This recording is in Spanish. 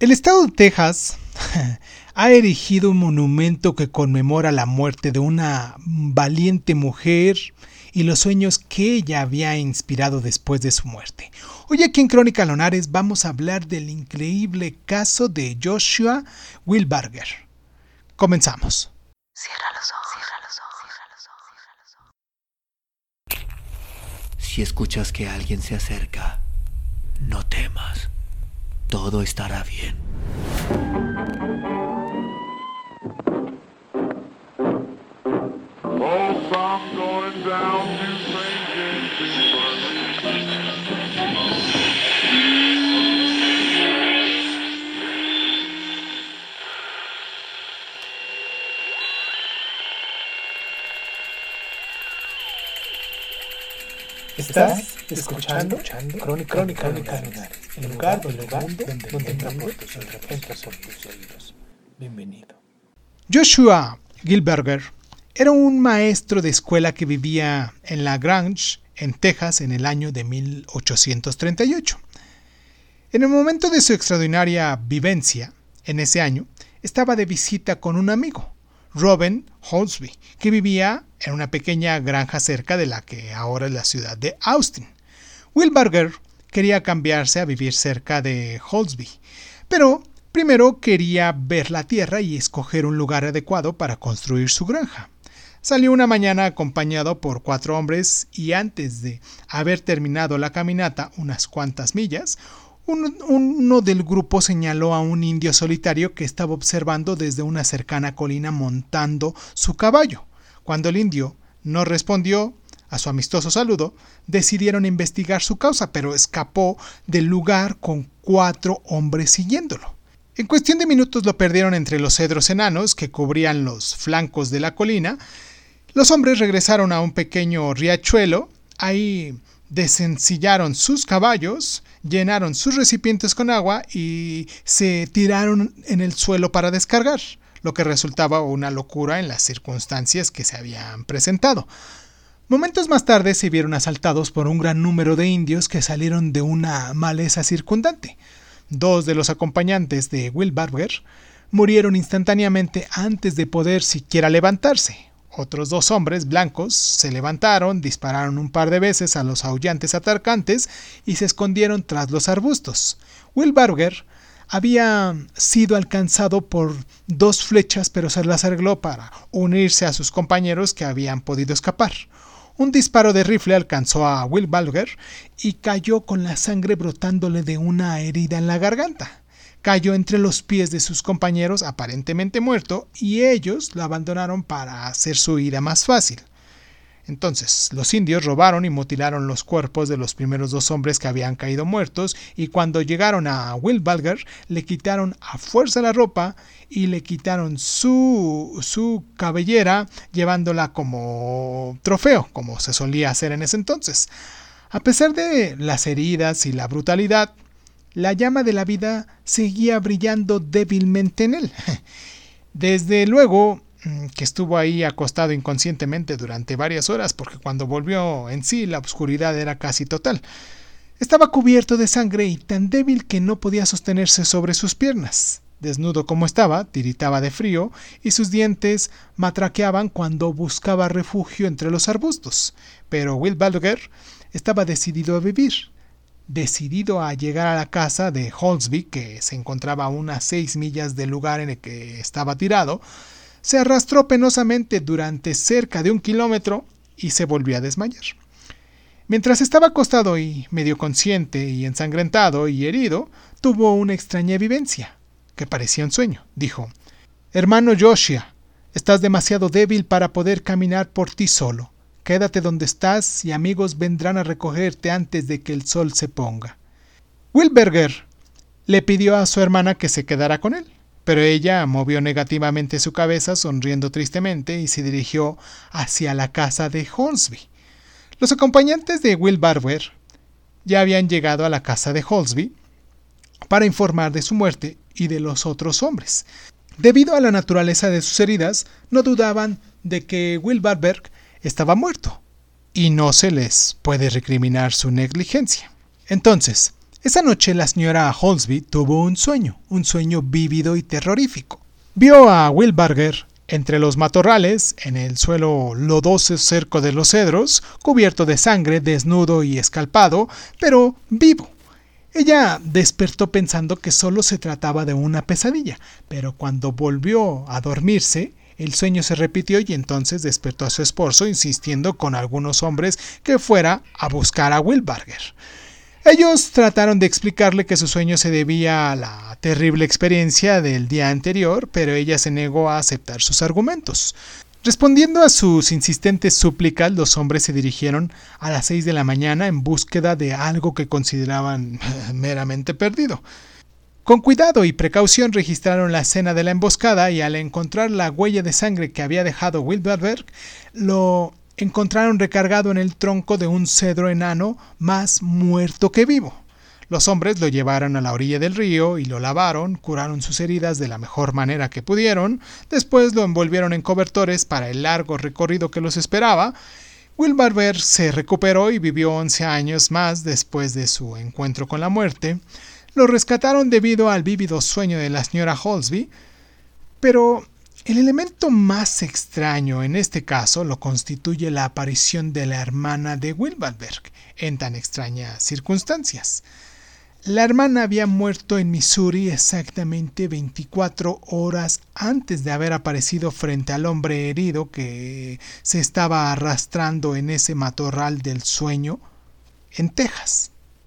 El estado de Texas ha erigido un monumento que conmemora la muerte de una valiente mujer y los sueños que ella había inspirado después de su muerte. Hoy aquí en Crónica Lonares vamos a hablar del increíble caso de Joshua Wilbarger. Comenzamos. Cierra los ojos, cierra los ojos, cierra los ojos, Si escuchas que alguien se acerca, no temas. Todo estará bien. Estás escuchando, escuchando Crónica, Crónica, Crónica el lugar, el lugar donde, donde, donde entra por tus oídos. Bienvenido. Joshua Gilberger era un maestro de escuela que vivía en La Grange, en Texas, en el año de 1838. En el momento de su extraordinaria vivencia, en ese año, estaba de visita con un amigo, Robin Holsby, que vivía en una pequeña granja cerca de la que ahora es la ciudad de Austin. Wilbarger quería cambiarse a vivir cerca de Holsby, pero primero quería ver la tierra y escoger un lugar adecuado para construir su granja. Salió una mañana acompañado por cuatro hombres y antes de haber terminado la caminata unas cuantas millas, uno del grupo señaló a un indio solitario que estaba observando desde una cercana colina montando su caballo. Cuando el indio no respondió a su amistoso saludo, decidieron investigar su causa, pero escapó del lugar con cuatro hombres siguiéndolo. En cuestión de minutos lo perdieron entre los cedros enanos que cubrían los flancos de la colina. Los hombres regresaron a un pequeño riachuelo. Ahí desencillaron sus caballos, llenaron sus recipientes con agua y se tiraron en el suelo para descargar, lo que resultaba una locura en las circunstancias que se habían presentado. Momentos más tarde se vieron asaltados por un gran número de indios que salieron de una maleza circundante. Dos de los acompañantes de Will Barber murieron instantáneamente antes de poder siquiera levantarse. Otros dos hombres blancos se levantaron, dispararon un par de veces a los aullantes atacantes y se escondieron tras los arbustos. Will Barger había sido alcanzado por dos flechas, pero se las arregló para unirse a sus compañeros que habían podido escapar. Un disparo de rifle alcanzó a Will Barger y cayó con la sangre brotándole de una herida en la garganta cayó entre los pies de sus compañeros aparentemente muerto y ellos lo abandonaron para hacer su huida más fácil. Entonces, los indios robaron y mutilaron los cuerpos de los primeros dos hombres que habían caído muertos, y cuando llegaron a Will Balger, le quitaron a fuerza la ropa y le quitaron su, su cabellera, llevándola como trofeo, como se solía hacer en ese entonces. A pesar de las heridas y la brutalidad, la llama de la vida seguía brillando débilmente en él. Desde luego mm, que estuvo ahí acostado inconscientemente durante varias horas, porque cuando volvió en sí la oscuridad era casi total. Estaba cubierto de sangre y tan débil que no podía sostenerse sobre sus piernas. Desnudo como estaba, tiritaba de frío y sus dientes matraqueaban cuando buscaba refugio entre los arbustos. Pero Will Balger estaba decidido a vivir decidido a llegar a la casa de Holsby, que se encontraba a unas seis millas del lugar en el que estaba tirado, se arrastró penosamente durante cerca de un kilómetro y se volvió a desmayar. Mientras estaba acostado y medio consciente y ensangrentado y herido, tuvo una extraña vivencia, que parecía un sueño. Dijo, Hermano Joshua, estás demasiado débil para poder caminar por ti solo. Quédate donde estás y amigos vendrán a recogerte antes de que el sol se ponga. Wilberger le pidió a su hermana que se quedara con él, pero ella movió negativamente su cabeza sonriendo tristemente y se dirigió hacia la casa de Holsby. Los acompañantes de Will Barber ya habían llegado a la casa de Holsby para informar de su muerte y de los otros hombres. Debido a la naturaleza de sus heridas, no dudaban de que Will Barber estaba muerto y no se les puede recriminar su negligencia. Entonces, Esa noche la señora Holsby tuvo un sueño, un sueño vívido y terrorífico. Vio a Will Barger entre los matorrales, en el suelo lodoso cerco de los cedros, cubierto de sangre, desnudo y escalpado, pero vivo. Ella despertó pensando que solo se trataba de una pesadilla, pero cuando volvió a dormirse, el sueño se repitió y entonces despertó a su esposo insistiendo con algunos hombres que fuera a buscar a Wilbarger. Ellos trataron de explicarle que su sueño se debía a la terrible experiencia del día anterior, pero ella se negó a aceptar sus argumentos. Respondiendo a sus insistentes súplicas, los hombres se dirigieron a las seis de la mañana en búsqueda de algo que consideraban meramente perdido. Con cuidado y precaución registraron la escena de la emboscada y al encontrar la huella de sangre que había dejado Wilberberg, lo encontraron recargado en el tronco de un cedro enano más muerto que vivo. Los hombres lo llevaron a la orilla del río y lo lavaron, curaron sus heridas de la mejor manera que pudieron, después lo envolvieron en cobertores para el largo recorrido que los esperaba. Wilbarber se recuperó y vivió 11 años más después de su encuentro con la muerte. Lo rescataron debido al vívido sueño de la señora Holsby, pero el elemento más extraño en este caso lo constituye la aparición de la hermana de Wilberberg en tan extrañas circunstancias. La hermana había muerto en Missouri exactamente 24 horas antes de haber aparecido frente al hombre herido que se estaba arrastrando en ese matorral del sueño en Texas.